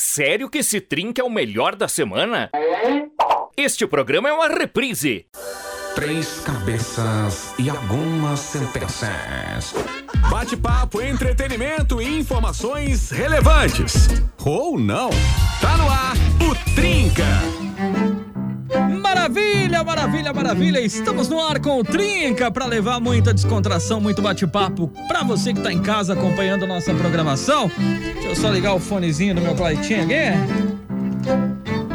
Sério que esse trinca é o melhor da semana? Este programa é uma reprise. Três cabeças e algumas sentenças. Bate-papo, entretenimento e informações relevantes. Ou não. Tá no ar o Trinca. Maravilha, maravilha, maravilha! Estamos no ar com o Trinca para levar muita descontração, muito bate-papo para você que tá em casa acompanhando nossa programação. Deixa eu só ligar o fonezinho do meu Claitinho aqui.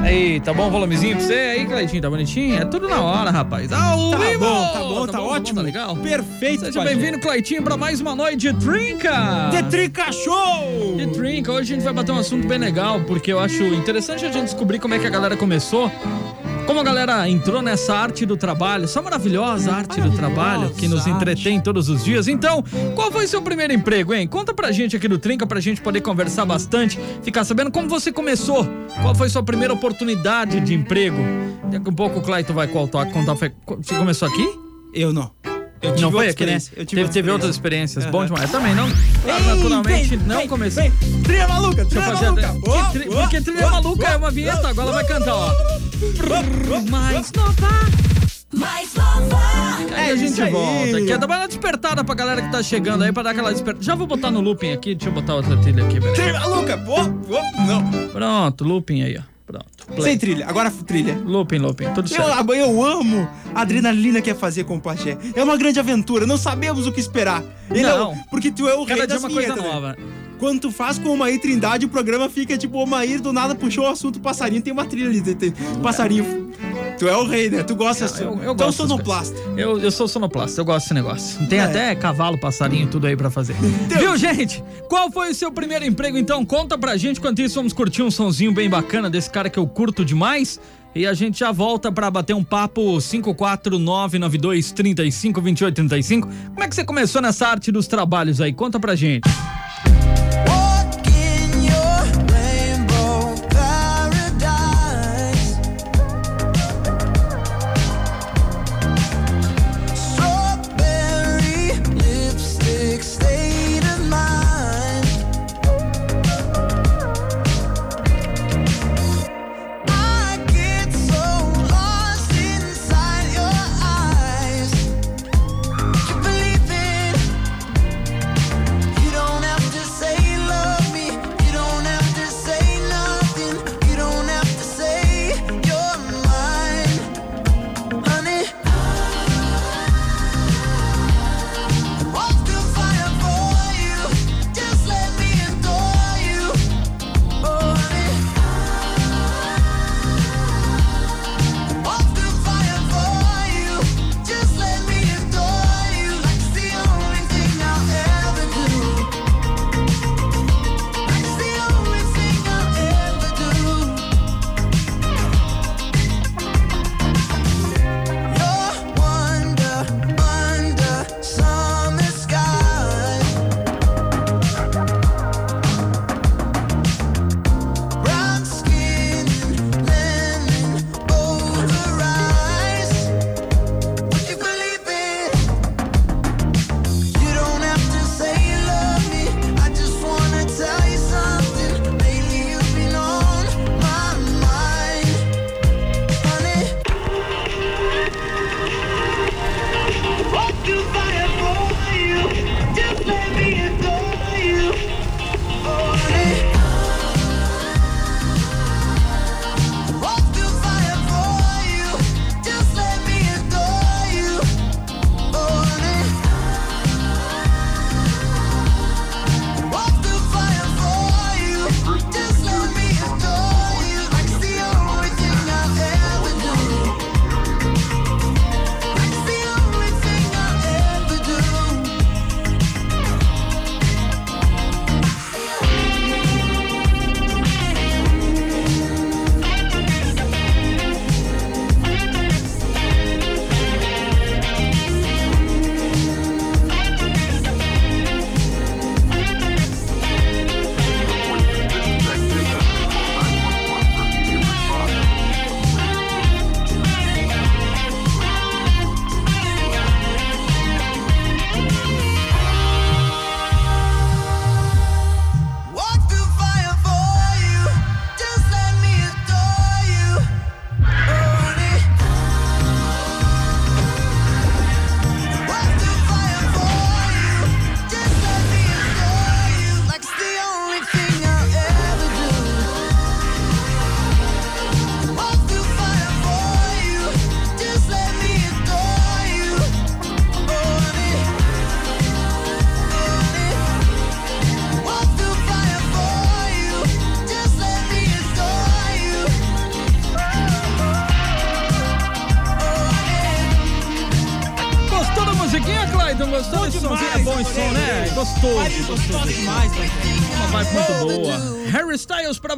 Aí, tá bom o volumezinho pra você aí, Claitinho? Tá bonitinho? É tudo na hora, rapaz. Ao Tá vivo! bom, tá bom, tá ótimo. Tá legal? Perfeito, Seja bem-vindo, Claitinho, pra mais uma noite de Trinca! The Trinca Show! The Drink. Hoje a gente vai bater um assunto bem legal, porque eu acho interessante a gente descobrir como é que a galera começou. Como a galera entrou nessa arte do trabalho, essa maravilhosa arte do trabalho que nos arte. entretém todos os dias. Então, qual foi seu primeiro emprego, hein? Conta pra gente aqui do Trinca pra gente poder conversar bastante, ficar sabendo como você começou. Qual foi sua primeira oportunidade de emprego? Daqui a pouco o Clayton vai contar. contar você começou aqui? Eu não. Eu Não foi aqui, né? Eu tive Teve, outra outras experiência. experiências. Aham. Bom demais. Eu também não. Ei, naturalmente, vem, não vem, comecei. vem. Trilha maluca, Deixa eu trilha fazer maluca. trilha. Que tri- Oh, Porque oh, trilha oh, maluca é uma oh, vinheta, agora ela vai cantar, ó. Mais nova, mais nova. Aí a É gente aí. volta. Aqui é dar uma despertada pra galera que tá chegando aí, pra dar aquela despertada. Já vou botar no looping aqui, deixa eu botar outra trilha aqui, peraí. Trilha. Oh, oh, não. Pronto, looping aí, ó. Pronto. Sem Play. trilha. Agora trilha. Looping, looping, tudo Eu, certo. eu amo a adrenalina que é fazer com o Pajé. É uma grande aventura, não sabemos o que esperar. Ele é o- Não. porque tu é o Cada rei dia das uma coisa vinhetas, né? Quando tu faz com o Maí Trindade, o programa fica tipo, o Maí do nada puxou o assunto passarinho, tem uma trilha ali, tem, tem passarinho. Tu é o rei, né? Tu gosta assim. Eu, eu tu é o gosto sonoplasta. Eu, eu sou sonoplasta, eu gosto desse negócio. Tem É. até cavalo, passarinho, tudo aí pra fazer. Viu, gente? Qual foi o seu primeiro emprego, então? Conta pra gente. Enquanto isso, vamos curtir um sonzinho bem bacana desse cara que eu curto demais. E a gente já volta pra bater um papo 54992 35 28 35. Como é que você começou nessa arte dos trabalhos aí? Conta pra gente.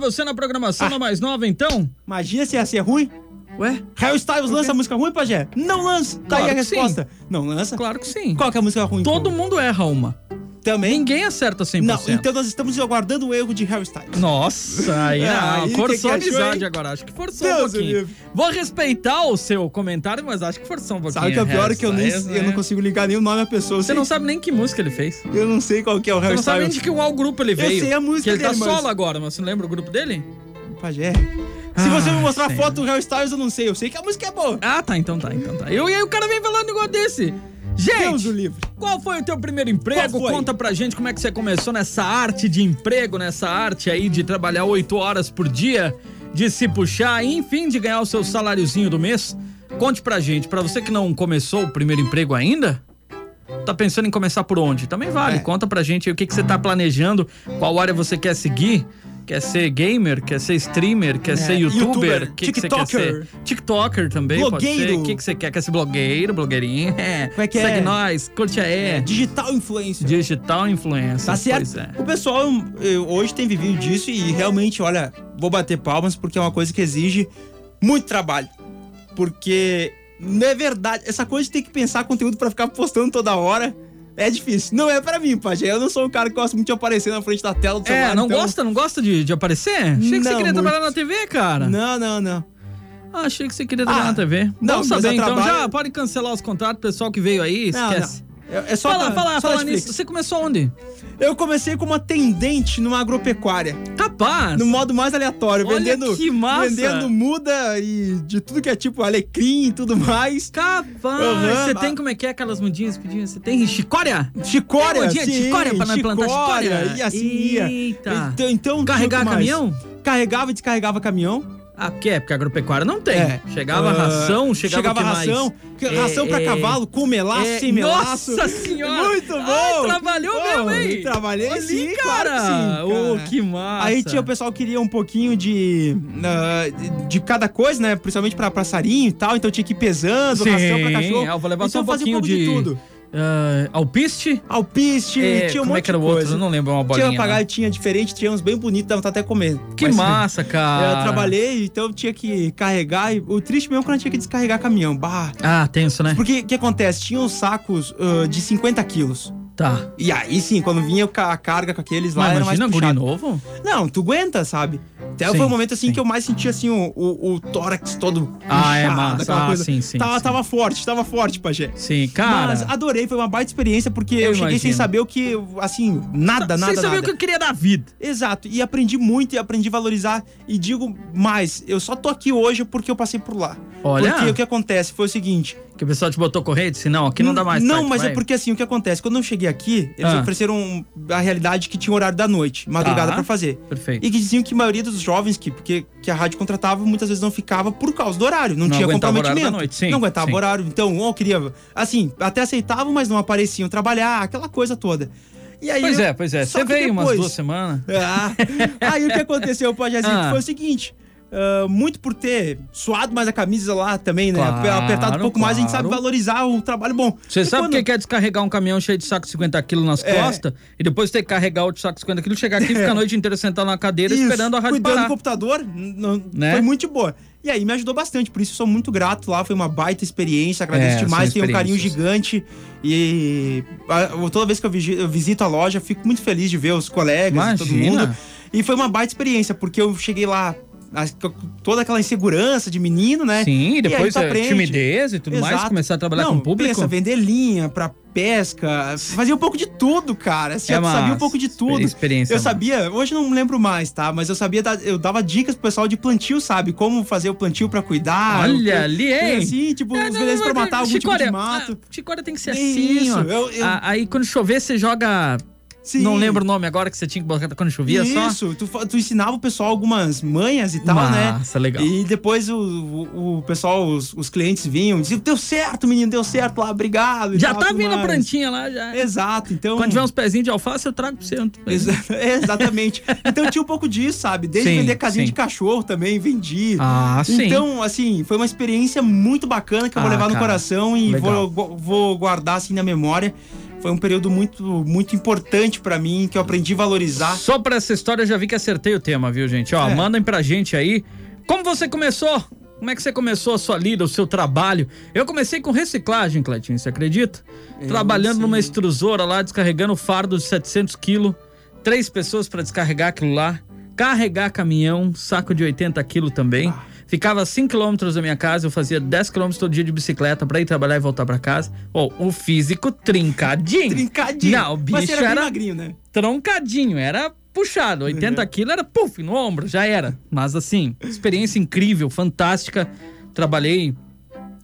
Você na programação da mais nova, então? Imagina se ia ser ruim. Ué? Harry Styles lança música ruim, Pajé? Não lança. Tá aí Claro a que sim. resposta. Não lança? Claro que sim. Qual que é a música ruim? Todo pô? mundo erra uma. Também? Ninguém acerta 100%. Não, então nós estamos aguardando o erro de Harry Styles. Nossa, aí, Ah, não, aí, forçou a amizade agora. Acho que forçou Deus um pouquinho. Vou respeitar o seu comentário, mas acho que forçou um pouquinho. Sabe que é pior é que eu, nem, Styles, eu não né? consigo ligar nem o nome da pessoa. Eu Você sei- não sabe nem que música ele fez. Você Eu não sei qual que é o Harry não sabe nem Styles. de que qual grupo ele veio. sei a música que ele tá dele, mas- solo agora, mas você não lembra o grupo dele? Pajé. Se você me mostrar sim. foto do Harry Styles, eu não sei. Eu sei que a música é boa. Ah, tá, então tá, então tá. Eu, e aí o cara vem falando um negócio desse. Deus Gente, o livre. qual foi o teu primeiro emprego? Conta pra gente como é que você começou nessa arte de emprego, nessa arte aí de trabalhar oito horas por dia, de se puxar, e, enfim, de ganhar o seu saláriozinho do mês. Conte pra gente, pra você que não começou o primeiro emprego ainda, tá pensando em começar por onde? Também vale. É. Conta pra gente aí o que, que você tá planejando, qual área você quer seguir. Quer ser gamer? Quer ser streamer? Quer ser youtuber? É, youtuber, que, que você quer tiktoker. ser? TikToker também, pode ser. Blogueiro. O que, que você quer? Quer ser blogueiro, blogueirinho? É. Como é que Segue é? nós, curte aí. Digital influencer. Digital influencer. Tá certo? É. O pessoal eu, hoje tem vivido disso e realmente, olha, vou bater palmas porque é uma coisa que exige muito trabalho. Porque não é verdade, essa coisa de ter que pensar conteúdo pra ficar postando toda hora é difícil. Não é pra mim, Pajé. Eu não sou um cara que gosta muito de aparecer na frente da tela do celular. É, não então- gosta? Não gosta de, de aparecer? Achei que você Não, queria muito. trabalhar na TV, cara. Não, não, não. Ah, achei que você queria trabalhar Ah, na TV. não, Vamos mas saber então. trabalho- Já pode cancelar os contratos, pessoal que veio aí, Não, esquece. não. É, é só Fala, pra- fala, só fala nisso. Você começou onde? Eu comecei como atendente numa agropecuária. Capaz. No modo mais aleatório, Olha vendendo, que massa. vendendo muda e de tudo que é tipo alecrim e tudo mais. Capaz. Aham, Você tem como é que é aquelas mudinhas pedinhas? Você tem chicória? Chicória, Tem mudinha sim, chicória pra não plantar chicória? E assim ia. Eita. Então, então Carregar caminhão? Carregava e descarregava caminhão. Ah, que é? Porque a agropecuária não tem. É. Chegava Ah, ração, chegava, chegava o que mais? ração, É, ração pra é, cavalo, com melaço, é, sem melaço. Nossa senhora! Muito bom! Ai, trabalhou Pô, mesmo, hein? Trabalhei Olha, sim, cara! claro que sim, cara. que massa! Aí tinha o pessoal que queria um pouquinho de, ah, de- de cada coisa, né? Principalmente pra passarinho e tal, então tinha que ir pesando, Sim, ração pra cachorro. eu vou levar só então um fazia pouquinho pouco de... tudo. Ah, alpiste? Alpiste, É, tinha um como monte é que era de o outro? coisa. Eu não lembro uma bolinha. Tinha papagaio, né? tinha diferente, tinha uns bem bonitos, dava até comer. Que Mas- massa, cara! Eu trabalhei, então tinha que carregar. E o triste mesmo é quando tinha que descarregar caminhão. Bah. Ah, tenso, né? Porque o que acontece? Tinha uns sacos ah, de 50 quilos. Tá. E aí sim, quando vinha a carga com aqueles lá, Mas era mais imagina guri puxado. novo? Não, tu aguenta, sabe? Até Sim, foi o momento assim sim. que eu mais senti assim o, o, o tórax todo. Ah, é massa. aquela Ah, coisa. sim, sim, Tava, sim. tava forte, tava forte, Pajé. Sim, cara. Mas adorei, foi uma baita experiência, porque Eu eu, cheguei sem imagino. saber o que, assim, nada, nada, Sem saber nada. o que eu queria da vida. Exato, e aprendi muito e aprendi a valorizar. E digo mais, eu só tô aqui hoje porque eu passei por lá. Olha. Porque o que acontece foi o seguinte. Que o pessoal te botou corrente? Se não, aqui não dá mais. Não, mas vai. é porque assim, o que acontece? Quando eu cheguei aqui, eles Ah. ofereceram a realidade que tinha o horário da noite, madrugada Tá. pra fazer. Perfeito. E que diziam que a maioria dos jovens que, porque, que a rádio contratava muitas vezes não ficava por causa do horário. Não, Não tinha comprometimento. horário da noite, sim, não aguentava sim. o horário. Então, ou queria. Assim, até aceitavam, mas não apareciam trabalhar, aquela coisa toda. Aí, Pois é, pois é. Você veio umas depois- duas semanas. ah, aí o que aconteceu, Pajazinho, Ah. foi o seguinte. Ah, muito por ter suado mais a camisa lá também, né? Claro, Apertado um pouco mais, a gente sabe claro. valorizar o trabalho bom. Você E sabe o quando- que que é descarregar um caminhão cheio de saco de 50 quilos nas É. costas e depois ter que carregar outro saco de 50 quilos, chegar aqui e ficar a noite inteira sentado na cadeira Isso, esperando a rádio cuidando parar. do computador, Né? foi muito boa. E aí me ajudou bastante, por isso eu sou muito grato lá, foi uma baita experiência, agradeço É, demais, tenho um carinho gigante e toda vez que eu, visito a loja, fico muito feliz de ver os colegas e todo Imagina. mundo. E foi uma baita experiência, porque eu cheguei lá toda aquela insegurança de menino, né? Sim, e aí depois é, timidez e tudo mais, Exato. começar a trabalhar Não, com o público. Pensa, vender linha pra pesca, fazia um pouco de tudo, cara. Você É já sabia um pouco de tudo. Experiência Eu massa. sabia, hoje não lembro mais, tá? Mas eu sabia, eu dava dicas pro pessoal de plantio, sabe? Como fazer o plantio pra cuidar. Olha ali, hein? Assim, tipo, É, os venenos pra matar algum tipo Chicória, de mato. ah, Chicória tem que ser assim, Isso, ó. eu- eu- Ah, Aí quando chover, você joga. Sim. Não lembro o nome agora que você tinha que botar quando chovia só. Isso, tu, tu ensinava o pessoal algumas manhas e tal, né? Massa, legal. E depois o, o, o pessoal, os, os clientes vinham e diziam, deu certo, menino, deu certo lá, obrigado. Já tal, tá vindo a mais." plantinha lá, já. Exato, então... Quando tiver uns pezinhos de alface, eu trago você. Exa- Exatamente. Então tinha um pouco disso, sabe? Desde Sim, vender casinha sim. de cachorro também, vendi. Ah, sim. Então, assim, foi uma experiência muito bacana que eu vou Ah, levar no cara, coração e vou, vou guardar assim na memória. Foi um período muito, muito importante pra mim, que eu aprendi a valorizar. Só pra essa história eu já vi que acertei o tema, viu, gente? Ó, É. mandem pra gente aí. Como você começou? Como é que você começou a sua lida, o seu trabalho? Eu comecei com reciclagem, Cleitinho, você acredita? Trabalhando numa extrusora lá, descarregando fardo de 700 quilos. Três pessoas pra descarregar aquilo lá. Carregar caminhão, saco de 80 quilos também. Ficava a 5 quilômetros da minha casa, eu fazia 10 quilômetros todo dia de bicicleta pra ir trabalhar e voltar pra casa. Ó, o físico trincadinho. Trincadinho. Não, o bicho Mas era, era magrinho, né? troncadinho, era puxado. 80 quilos era puf, no ombro, já era. Mas assim, experiência incrível, fantástica. Trabalhei.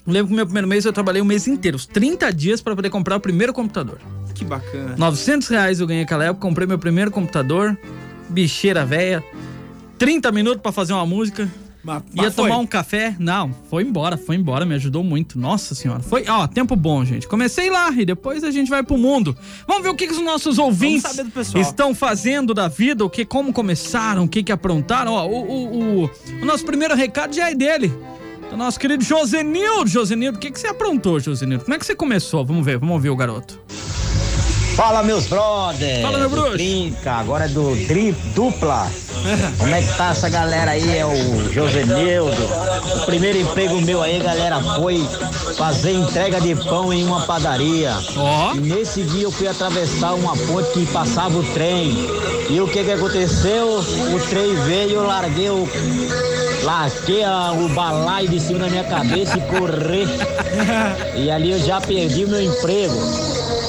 Lembro que no meu primeiro mês eu trabalhei um mês inteiro, os 30 dias pra poder comprar o primeiro computador. Que bacana. 900 reais eu ganhei naquela época, comprei meu primeiro computador, bicheira velha. 30 minutos pra fazer uma música. Mas- Ia mas foi. tomar um café? Não, foi embora, foi embora, me ajudou muito. Nossa senhora. Foi, ó, tempo bom, gente. Comecei lá e depois a gente vai pro mundo. Vamos ver o que, que os nossos ouvintes estão fazendo da vida, o que, como começaram, o que, que aprontaram. Ó, o, o, o, o nosso primeiro recado já é dele. Do nosso querido Josenildo. Josenildo, o que, que você aprontou, Josenildo? Como é que você começou? Vamos ver, vamos ouvir o garoto. Fala, meus brothers! Fala, meu bruxo. Trinca, agora é do tri, dupla. Como é que tá essa galera aí? É o Josenildo. O primeiro emprego meu aí, galera, foi fazer entrega de pão em uma padaria. E nesse dia eu fui atravessar uma ponte que passava o trem. E o que que aconteceu? O trem veio, eu larguei o. Larguei a- o balaio de cima da minha cabeça e corri. E ali eu já perdi o meu emprego.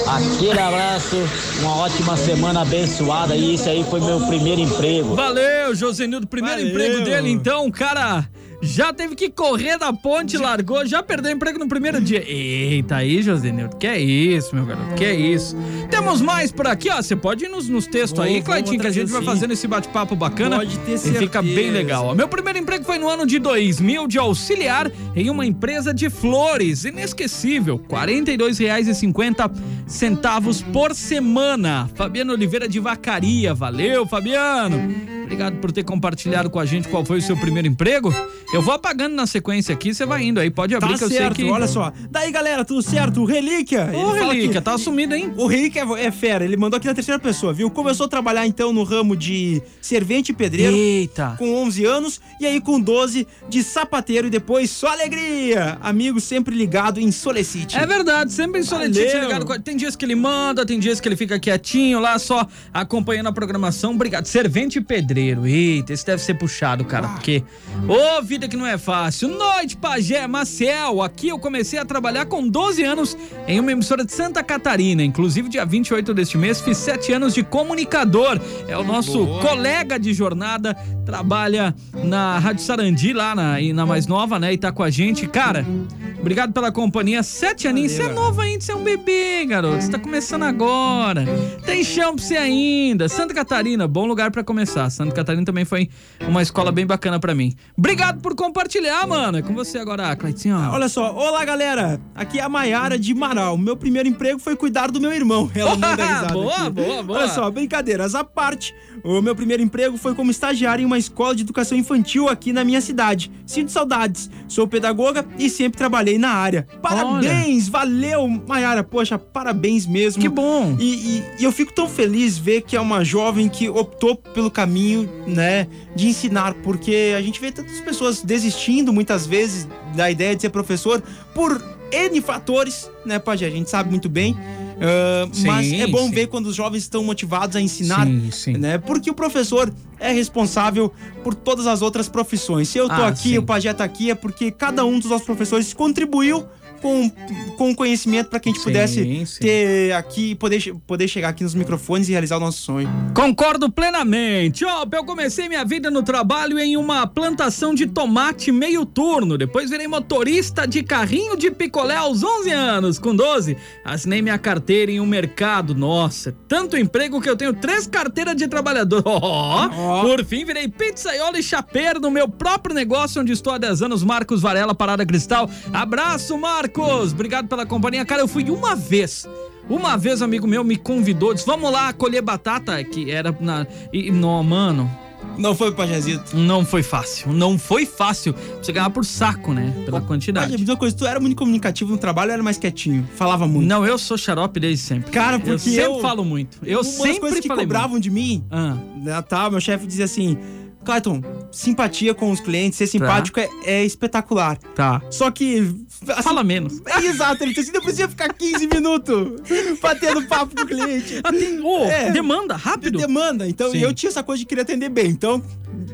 Aquele abraço, uma ótima semana abençoada. E esse aí foi meu primeiro emprego. Valeu, Josenildo. Primeiro Valeu. emprego dele, então, cara já teve que correr da ponte, largou, já perdeu emprego no primeiro dia. Eita, aí, Josenildo. Que é isso, meu garoto, que é isso. Temos mais por aqui, ó. Você pode ir nos, nos textos aí, Claitinho, que a gente vai fazendo esse bate-papo bacana. Pode ter E fica bem certeza. legal, ó. Meu primeiro emprego foi no ano de 2000, de auxiliar em uma empresa de flores. Inesquecível, R$ 42,50 por semana. Fabiano Oliveira de Vacaria. Valeu, Fabiano. Obrigado por ter compartilhado com a gente qual foi o seu primeiro emprego. Eu vou apagando na sequência aqui, você vai indo aí. Pode abrir Tá que eu certo, sei que. olha só. Daí, galera, tudo certo? Relíquia. Ô, Relíquia, que- tá sumido, hein? O Relíquia é, é fera, ele mandou aqui na terceira pessoa, viu? Começou a trabalhar então no ramo de servente e pedreiro. Eita. Com 11 anos, e aí com 12 de sapateiro e depois só alegria. Amigo sempre ligado em Solecite. É verdade, sempre em Valeu. ligado. com Tem dias que ele manda, tem dias que ele fica quietinho lá, só acompanhando a programação. Obrigado. Servente e pedreiro. Eita, esse deve ser puxado, cara, porque. Ô, vida que não é fácil. Noite, Pajé, Maciel. Aqui eu comecei a trabalhar com 12 anos em uma emissora de Santa Catarina. Inclusive, dia 28 deste mês, fiz 7 anos de comunicador. É o nosso colega de jornada, trabalha na Rádio Sarandi, lá na, na mais nova, né? E tá com a gente. Cara, obrigado pela companhia. Sete aninhos, você é novo ainda, você é um bebê, garoto. Você tá começando agora. Tem chão pra você ainda. Santa Catarina, bom lugar pra começar. Santa Catarina também foi uma escola bem bacana pra mim. Obrigado por compartilhar, mano. É com você agora, Cleitinho. Olha só, olá galera, aqui é a Maiara de Marau. Meu primeiro emprego foi cuidar do meu irmão. Ela manda risada Boa, aqui. boa, boa. Olha só, brincadeiras à parte. O meu primeiro emprego foi como estagiário em uma escola de educação infantil aqui na minha cidade. Sinto saudades. Sou pedagoga e sempre trabalhei na área. Parabéns, valeu, Maiara. Poxa, parabéns mesmo. Que bom. E, e- e eu fico tão feliz ver que é uma jovem que optou pelo caminho, né, de ensinar, porque a gente vê tantas pessoas desistindo muitas vezes da ideia de ser professor por N fatores, né, Pajé? A gente sabe muito bem. Ah, Sim, mas é bom sim. ver quando os jovens estão motivados a ensinar, Sim, sim. né? Porque o professor é responsável por todas as outras profissões. Se eu tô Ah, aqui, o Pajé tá aqui, é porque cada um dos nossos professores contribuiu com, com conhecimento para que a gente Sim, pudesse sim. ter aqui, poder, poder chegar aqui nos microfones e realizar o nosso sonho. Concordo plenamente. Ó, eu comecei minha vida no trabalho em uma plantação de tomate meio turno. Depois virei motorista de carrinho de picolé aos 11 anos. Com 12, assinei minha carteira em um mercado. Nossa, tanto emprego que eu tenho três carteiras de trabalhador. Ó, Ó. por fim, virei pizzaiolo e chapeiro no meu próprio negócio onde estou há 10 anos. Marcos Varela, Parada Cristal. Abraço, Marcos. Obrigado pela companhia. Cara, eu fui uma vez. Uma vez um amigo meu me convidou, disse: Vamos lá colher batata, que era na. E, não, mano. Não foi, Pajezito. Não foi fácil. Não foi fácil. Você ganhar por saco, né? Pela Paja, quantidade. diz uma coisa, tu era muito comunicativo no trabalho ou era mais quietinho? Falava muito. Não, eu sou xarope desde sempre. Cara, eu porque sempre eu- falo muito. Eu Uma das sempre coisas que cobravam de mim, muito. Ah, né, tá, meu chefe dizia assim, Clayton, simpatia com os clientes, ser simpático é, é espetacular. tá. Só que... assim, Fala menos. É exato, ele disse assim, não precisa ficar 15 minutos batendo papo com o cliente. Ah, tem, ô, É. demanda, De rápido. demanda. Então, Sim. eu tinha essa coisa de querer atender bem. Então,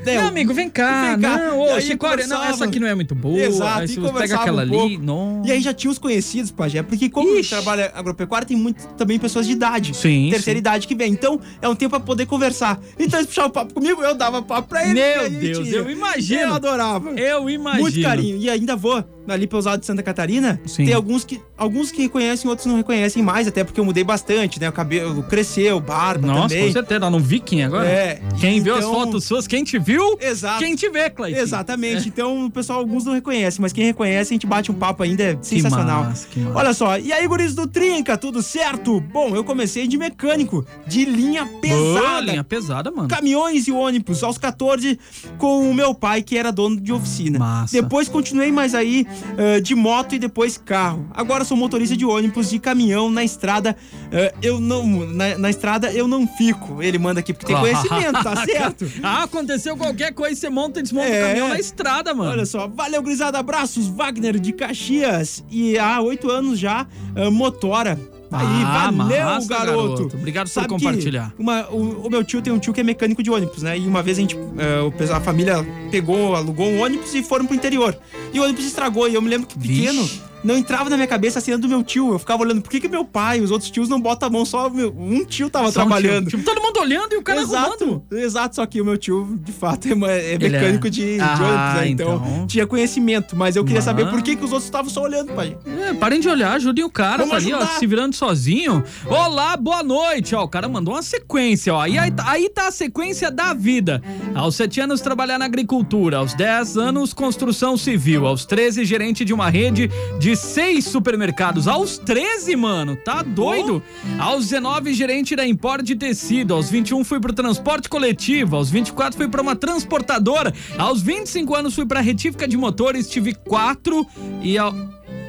Meu eu- amigo, vem cá. Vem cá. Não, ô, olha, não, essa aqui não é muito boa. Exato, Aí e você pega aquela um ali, não. E aí já tinha os conhecidos, Pajé, porque como Ixi. trabalha agropecuária, tem muito também pessoas de idade. Sim, Terceira sim. idade que vem. Então, é um tempo pra poder conversar. Então, eles puxavam papo comigo, eu dava papo pra eles. Meu gente Deus, ia. eu imagino. Eu adorava. Eu imagino. Muito carinho. E ainda vou ali usar de Santa Catarina. Sim. Tem alguns que, alguns que reconhecem, outros não reconhecem mais, até porque eu mudei bastante, né? O cabelo cresceu, barba Nossa, também. com certeza, tá no Viking agora. É. Quem viu as Então- fotos suas, quem te viu, Exato. quem te vê, Cleiton. Exatamente. Então, o pessoal, alguns não reconhecem, mas quem reconhece, a gente bate um papo ainda, é sensacional. massa, que massa. Olha só, e aí, guris do Trinca, tudo certo? Bom, eu comecei de mecânico, de linha pesada. Boa, linha pesada, mano. Caminhões e ônibus, aos 14, com o meu pai, que era dono de oficina. Massa. Depois continuei mais aí ah, de moto e depois carro. Agora sou motorista de ônibus, de caminhão na estrada. ah, eu não. Na, na estrada eu não fico. Ele manda aqui porque tem conhecimento, tá certo? Ah, aconteceu qualquer coisa, você monta e desmonta É. o caminhão na estrada, mano. Olha só, valeu, grisada, abraços, Wagner de Caxias. E há oito anos já, ah, motora. Aí, Ah, valeu, massa, garoto. garoto. Obrigado por Sabe que compartilhar. uma- o, o meu tio tem um tio que é mecânico de ônibus, né? E uma vez a gente, ah, pessoal- a família pegou, alugou um ônibus e foram pro interior. E o ônibus estragou. E eu me lembro que pequeno. Vixe. Não entrava na minha cabeça a cena do meu tio. Eu ficava olhando, por que, que meu pai e os outros tios não botam a mão? Só meu- um tio tava Só um trabalhando. Tipo, todo mundo olhando e o cara exato, arrumando. exato, só que o meu tio, de fato, é, é mecânico é- de, de Ah, ônibus, né? então, então. tinha conhecimento, mas eu queria saber Mano. por que, que os outros estavam só olhando, pai. É, parem de olhar, ajudem o cara, Vamos tá ali, ó, se virando sozinho. Olá, boa noite, ó, o cara mandou uma sequência, ó, e aí, tá- aí tá a sequência da vida. Aos 7 anos, trabalhar na agricultura, aos 10 anos, construção civil, aos 13, gerente de uma rede de seis supermercados, aos 13, mano, tá doido? Aos 19, gerente da Import de tecido, aos 21 fui pro transporte coletivo, aos 24 fui pra uma transportadora, aos 25 anos fui pra retífica de motores, tive quatro e ao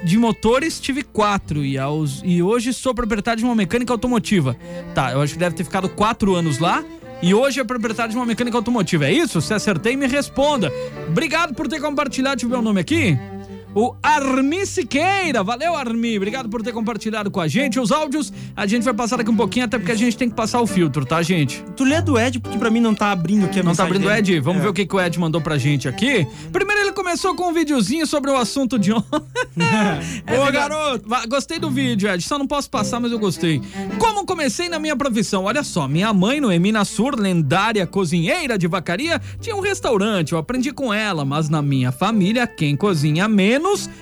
de motores tive quatro e, aos, e hoje sou proprietário de uma mecânica automotiva. Tá, eu acho que deve ter ficado quatro anos lá. E hoje é proprietário de uma mecânica automotiva. É isso? Se acertei, me responda. Obrigado por ter compartilhado. O nome aqui. O Armi Siqueira. Valeu, Armi. Obrigado por ter compartilhado com a gente. Os áudios a gente vai passar daqui um pouquinho, até porque a gente tem que passar o filtro, tá, gente? Tu lê do Ed, porque pra mim não tá abrindo aqui a Não tá abrindo. Ed? Vamos É. ver o que, que o Ed mandou pra gente aqui. Primeiro ele começou com um videozinho sobre o assunto de ontem. É verdade. garoto. Gostei do vídeo, Ed. Só não posso passar, mas eu gostei. Como comecei na minha profissão? Olha só, minha mãe, Noemi Nassur, lendária cozinheira de vacaria, tinha um restaurante. Eu aprendi com ela, mas na minha família, quem cozinha menos,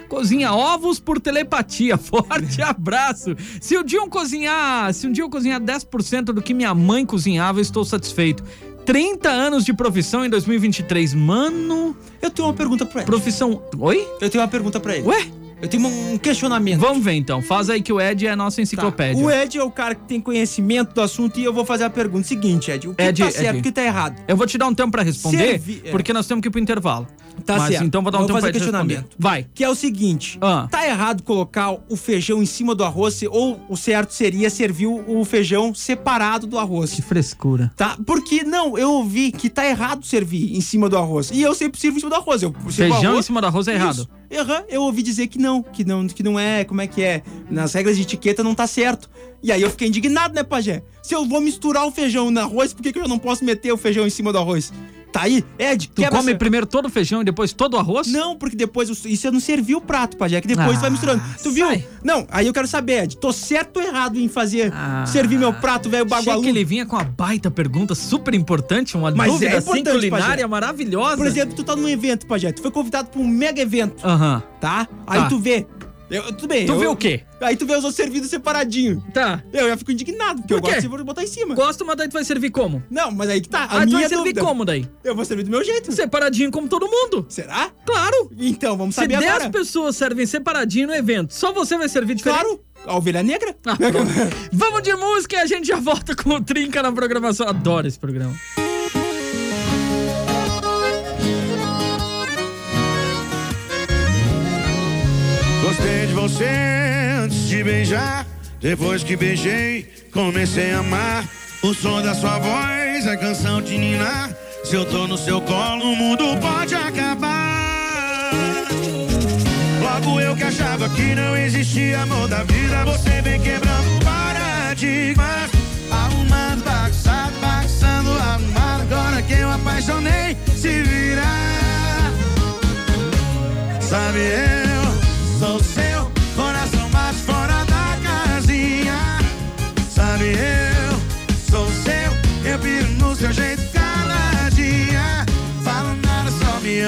cozinha ovos por telepatia. Forte abraço. Se um dia eu cozinhar, se um dia eu cozinhar 10% do que minha mãe cozinhava, eu estou satisfeito. 30 anos de profissão em 2023. Mano, Eu tenho uma pergunta pra ele. profissão. Oi? Eu tenho uma pergunta pra ele. Ué? Eu tenho um questionamento. Vamos ver então. Faz aí que o Ed é a nossa Tá. enciclopédia. O Ed é o cara que tem conhecimento do assunto e eu vou fazer a pergunta seguinte, Ed. O que Ed, tá certo e o que tá errado? Eu vou te dar um tempo pra responder, Servi- é. porque nós temos que ir pro intervalo. Tá Mas certo. então vou dar um Vou tempo fazer questionamento. Vai. Que é o seguinte: Ah. tá errado colocar o feijão em cima do arroz, ou o certo seria servir o feijão separado do arroz. frescura. Tá? Porque, não, eu ouvi que tá errado servir em cima do arroz. E eu sempre sirvo em cima do arroz. Eu Feijão arroz, em cima do arroz é errado. Isso. Aham, eu ouvi dizer que não, que não, que não é, como é que é? Nas regras de etiqueta não tá certo. E aí eu fiquei indignado, né, Pajé? Se eu vou misturar o feijão no arroz, por que, que eu não posso meter o feijão em cima do arroz? Tá aí, Ed, Tu come essa- primeiro todo o feijão e depois todo o arroz? Não, porque depois isso eu não servi o prato, Pajé, que depois Ah, vai misturando. Tu viu? sai. Não, aí eu quero saber, Ed, tô certo ou errado em fazer, Ah. servir meu prato, velho, Achei bagualu? que ele vinha com uma baita pergunta super importante, uma Mas dúvida é assim culinária Pajé. maravilhosa. Por exemplo, tu tá num evento, Pajé, tu foi convidado pra um mega evento, Aham. tá? Aí Tá. tu vê. Eu, tudo bem. Tu eu- vê o quê? Aí tu vê os outros servidos separadinho. Tá. Eu já fico indignado, porque Por eu gosto de botar em cima. Gosto, mas daí tu vai servir como? Não, mas aí que tá. A Ah, tu minha vai servir dúvida. como daí? Eu vou servir do meu jeito. Separadinho como todo mundo. Será? Claro. Então, vamos Se saber 10 agora. pessoas servem separadinho no evento, só você vai servir diferente? Claro, a ovelha negra. Ah. Vamos de música e a gente já volta com o Trinca na programação. Adoro esse programa. Você antes de beijar. Depois que beijei, comecei a amar. O som da sua voz é canção de ninar. Se eu tô no seu colo, o mundo pode acabar. Logo eu que achava que não existia amor da vida, você vem quebrando paradigmas. Arrumando, bagunçado, bagunçando, arrumado. Agora que eu apaixonei, se virar. Sabe, eu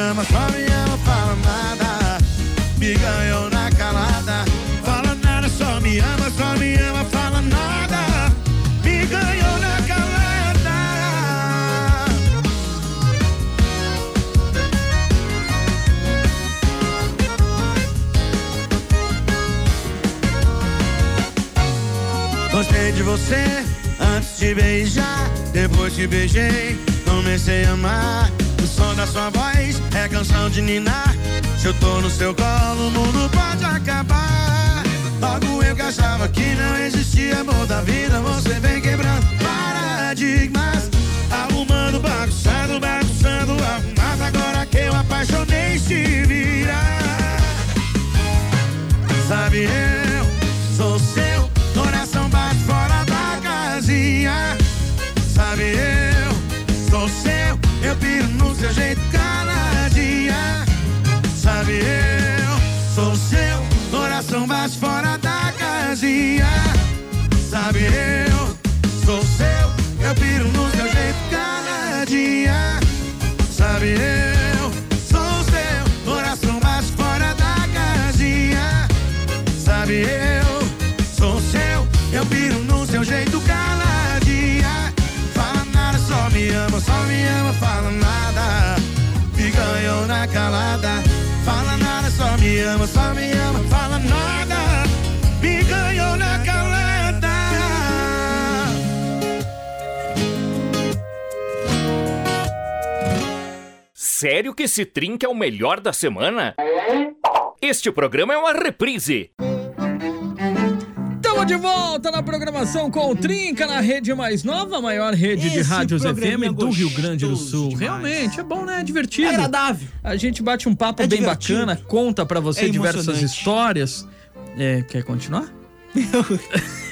ama, só me ama, fala nada. Me ganhou na calada. Fala nada, só me ama, só me ama, fala nada. Me ganhou na calada. Gostei de você antes de beijar. Depois que beijei, comecei a amar. Som da sua voz é canção de ninar. Se eu tô no seu colo, o mundo pode acabar. Logo eu que achava que não existia amor da vida. Você vem quebrando paradigmas. Arrumando, bagunçando, bagunçando, arrumado. Agora que eu apaixonei, se virar. Sabe, eu sou seu, coração bate fora da casinha. Sabe, eu seu, eu piro no seu jeito caladinha. Sério que esse trinca é o melhor da semana? Este programa é uma reprise. Estamos de volta na programação com o Trinca na rede mais nova, a maior rede de Esse rádios programinha FM do Rio Grande do Sul. demais. Realmente, é bom, né? É divertido. É agradável. A gente bate um papo É bem divertido. bacana, conta pra você É diversas histórias. É, quer continuar?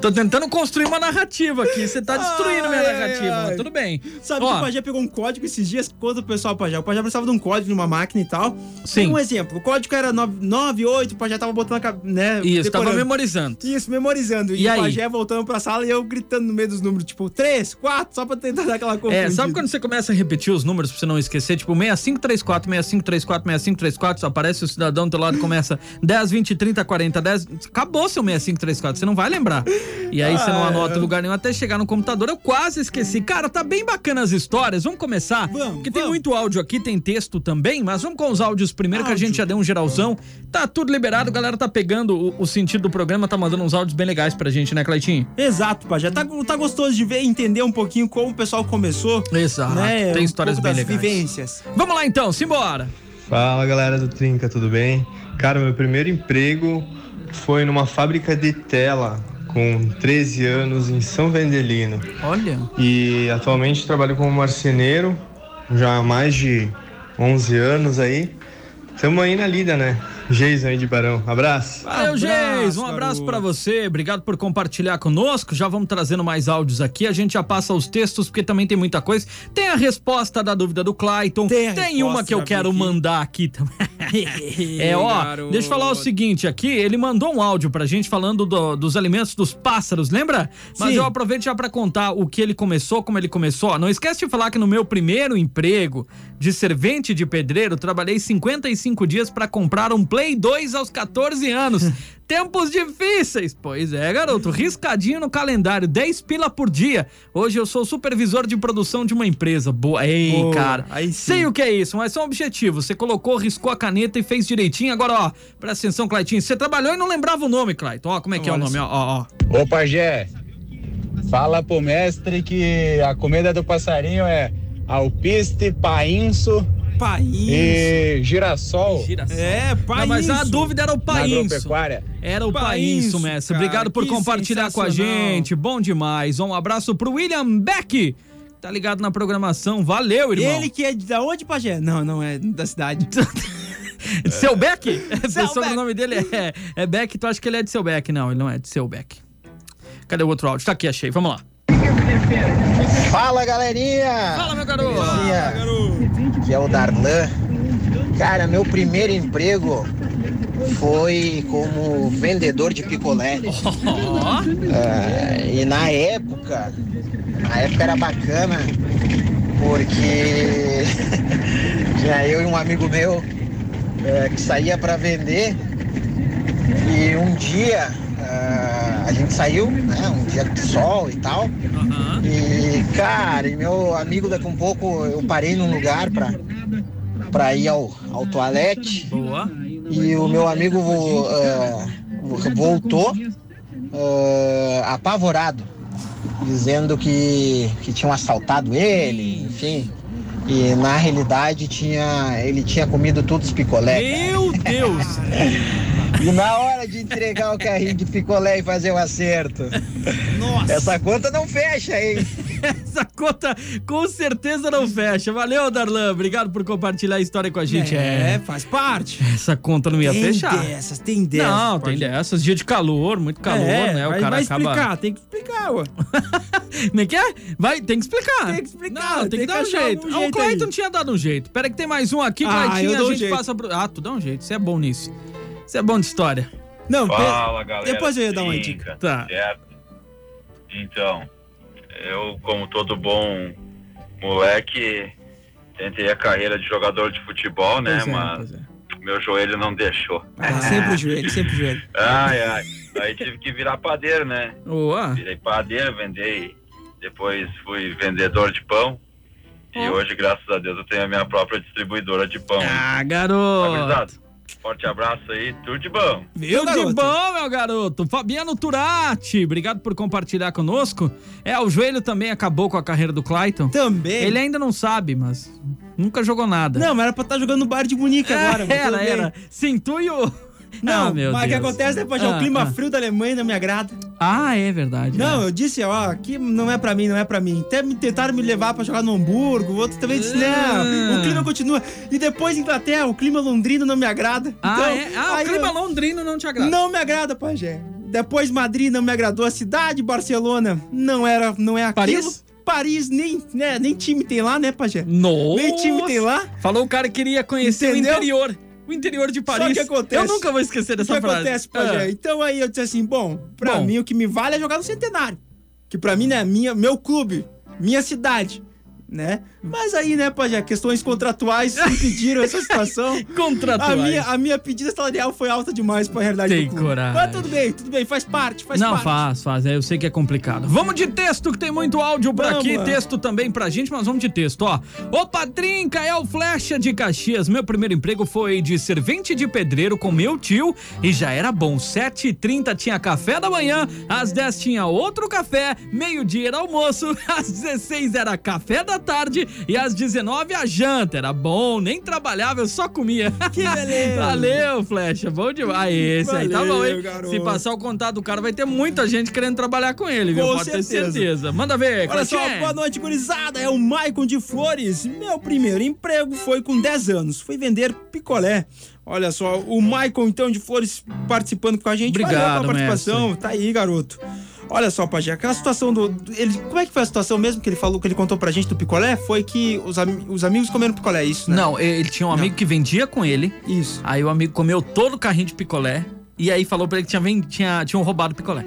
Tô tentando construir uma narrativa aqui. Você tá destruindo minha Ai, narrativa, ai. mas tudo bem. Sabe Ó, que o Pajé pegou um código esses dias, conta o pessoal, Pajé. O Pajé precisava de um código numa máquina e tal. Sim. Um exemplo, o código era 98, o Pajé tava botando a cabeça, né? Isso, tava decorando. memorizando. Isso, memorizando. E, E o? Pajé voltando pra sala e eu gritando no meio dos números, tipo, 3, 4, só pra tentar dar aquela confusão. É, sabe quando você começa a repetir os números pra você não esquecer? Tipo, 6534, 6534, 6534, só aparece o cidadão do teu lado e começa 10, 20, 30, 40, 10. Acabou seu 6534, você não vai lembrar. E aí você não Ah, anota é. em lugar nenhum até chegar no computador. Eu quase esqueci. Cara, tá bem bacana as histórias. Vamos começar? Vamos, Porque tem vamos. muito áudio aqui, tem texto também, mas vamos com os áudios primeiro, que a Áudio. gente já deu um geralzão. Tá tudo liberado, a galera tá pegando o, o sentido do programa, tá mandando uns áudios bem legais pra gente, né, Cleitinho? Exato, Pajé. Tá, tá gostoso de ver, entender um pouquinho como o pessoal começou. Exato. Né? Tem um histórias pouco bem das legais. vivências. Vamos lá então, simbora. Fala galera do Trinca, tudo bem? Cara, meu primeiro emprego foi numa fábrica de tela com 13 anos em São Vendelino. Olha. E atualmente trabalho como marceneiro já há mais de 11 anos aí. Tamo aí na lida, né? Geison aí de Barão. Abraço. Valeu, Geis. Um abraço pra você. Obrigado por compartilhar conosco. Já vamos trazendo mais áudios aqui. A gente já passa os textos, porque também tem muita coisa. Tem a resposta da dúvida do Clayton. Tem a uma que eu quero mandar aqui também. É, ó, garoto. deixa eu falar o seguinte aqui, ele mandou um áudio pra gente falando do- dos alimentos dos pássaros, lembra? Mas Sim. eu aproveito já pra contar o que ele começou, como ele começou. Não esquece de falar que no meu primeiro emprego de servente de pedreiro, trabalhei 55 dias pra comprar um Play 2 aos 14 anos. Tempos difíceis. Pois é, garoto, riscadinho no calendário, 10 pila por dia. Hoje eu sou supervisor de produção de uma empresa. Boa. Ei, Boa, cara. Sei o que é isso, mas são objetivos. Você colocou, riscou a caneta e fez direitinho. Agora, ó, presta atenção, Claitinho. Você trabalhou e não lembrava o nome, Clayton. Ó, como é que é o nome? só. Ó, ó, ó. Ô Pajé, fala pro mestre que a comida do passarinho é alpiste, painço Painço. E girassol. É, Não, mas a dúvida era o agropecuária. Era o painço, mestre. cara, Obrigado por compartilhar com a gente. Bom demais. Um abraço pro William Beck. Tá ligado na programação. Valeu, irmão. Ele que é de da onde, Pajé? Não, não é da cidade. Seu Beck? Seu o sobrenome dele é, é Beck. Tu acha que ele é de seu Beck? Não, ele não é de seu Beck. Cadê o outro áudio? Tá aqui, achei. Vamos lá. Fala galerinha! Fala, meu garoto. Belezinha? Que é o Darlan. Cara, meu primeiro emprego foi como vendedor de picolé. Ah, e na época, na época era bacana, porque tinha eu e um amigo meu eh, que saía para vender e um dia ah, a gente saiu, né? Um dia de sol e tal. aham. E, cara, e meu amigo, daqui um pouco eu parei num lugar pra, pra ir ao, ao toalete Boa. e o meu amigo vo- voltou ah, apavorado, dizendo que, que tinham assaltado ele, enfim. E na realidade tinha, ele tinha comido todos os picolé. Meu Deus. E na hora de entregar o carrinho de picolé e fazer o acerto, Nossa. essa conta não fecha, hein? Essa conta com certeza não fecha. Valeu, Darlan. Obrigado por compartilhar a história com a gente. É, É. faz parte. Essa conta não ia tem fechar. dessas, tem dessas. Não, tem dessas. Dia de calor, muito calor, é, né? O vai, cara vai acaba. explicar, tem que explicar, ué. Como é que é? Vai, tem que explicar. Tem que explicar, Não, tem, tem que que dar um jeito. algum Ah, o jeito Cleiton aí. tinha dado um jeito. Pera que tem mais um aqui, Ah, a um gente jeito. passa pro. Ah, tu dá um jeito. Você é bom nisso. Você é bom de história. Não, Fala, galera. depois eu ia dar uma dica. Tá. Certo? Então, eu, como todo bom moleque, tentei a carreira de jogador de futebol, né? É, Mas é. meu joelho não deixou. Ah, sempre o joelho, sempre o joelho. Ai, ai. Aí tive que virar padeiro, né? Boa. Virei padeiro, vendei. Depois fui vendedor de pão. E hoje, graças a Deus, eu tenho a minha própria distribuidora de pão. Ah, Tá, garoto. gurizada? Forte abraço aí, tudo de bom. Viu, Tudo de bom, meu garoto. Fabiano Turati, obrigado por compartilhar conosco. É, o joelho também acabou com a carreira do Clayton. Também. Ele ainda não sabe, mas nunca jogou nada. Não, mas era pra estar jogando no bar de Munique agora. mas tudo era, era. Sintu e o... Não, ah, meu mas o que acontece depois é Ah, o clima ah. frio da Alemanha não me agrada. Ah, é verdade. Não, é. eu disse, ó, aqui não é pra mim, não é pra mim. Até me tentaram me levar pra jogar no Hamburgo, o outro também disse, não, o clima continua. E depois Inglaterra, o clima londrino não me agrada. Ah, Então, é? Ah, o clima eu- londrino não te agrada. Não me agrada, Pajé. Depois Madrid não me agradou, a cidade, Barcelona, não era, não é aquilo. Paris? Paris, nem, né, nem time tem lá, né, Pajé? Nossa. Nem time tem lá. Falou o cara que queria conhecer Entendeu? o interior. O interior de Paris. Só que acontece. Eu nunca vou esquecer O dessa que frase. acontece, Pajé? Ah. Então aí eu disse assim, bom, pra Bom. mim o que me vale é jogar no Centenário. Que pra mim, né, minha, meu clube, minha cidade, né? Mas aí, né, Pajé, questões contratuais impediram essa situação. Contratuais. A minha, a minha pedida salarial foi alta demais pra realidade Tem do clube. coragem. Mas tudo bem, tudo bem, faz parte, faz não, parte. faz, faz. É, eu sei que é complicado. Vamos de texto, que tem muito áudio por aqui. Texto também pra gente, mas vamos de texto, ó. Ô, Patrinca, é o Flecha de Caxias. Meu primeiro emprego foi de servente de pedreiro com meu tio e já era bom. 7h30 tinha café da manhã, às 10 tinha outro café, meio-dia era almoço, às 16 era café da tarde e às 19 a janta. Era bom, nem trabalhava, eu só comia. Que beleza. Valeu, Flecha, bom demais. Esse aí tá bom, hein? Valeu, garoto. Se passar o contato do cara, vai ter muita gente querendo trabalhar com ele, viu? Com Pode ter certeza. certeza. Manda ver, Olha só, Cleitinho. boa noite, gurizada. É o Maicon de Flores. Meu primeiro emprego foi com 10 anos. Fui vender picolé. Olha só, o Maicon, então, de Flores participando com a gente. Obrigado, Valeu pela participação. Tá aí, garoto. Olha só, Pajé, aquela situação do. Ele, como é que foi a situação mesmo que ele falou, que ele contou pra gente do picolé? Foi que os, ami- os amigos comeram picolé, isso, né? Não, ele tinha um amigo que vendia com ele. Isso. Aí o amigo comeu todo o carrinho de picolé. E aí falou pra ele que tinha, tinha... tinham roubado o picolé.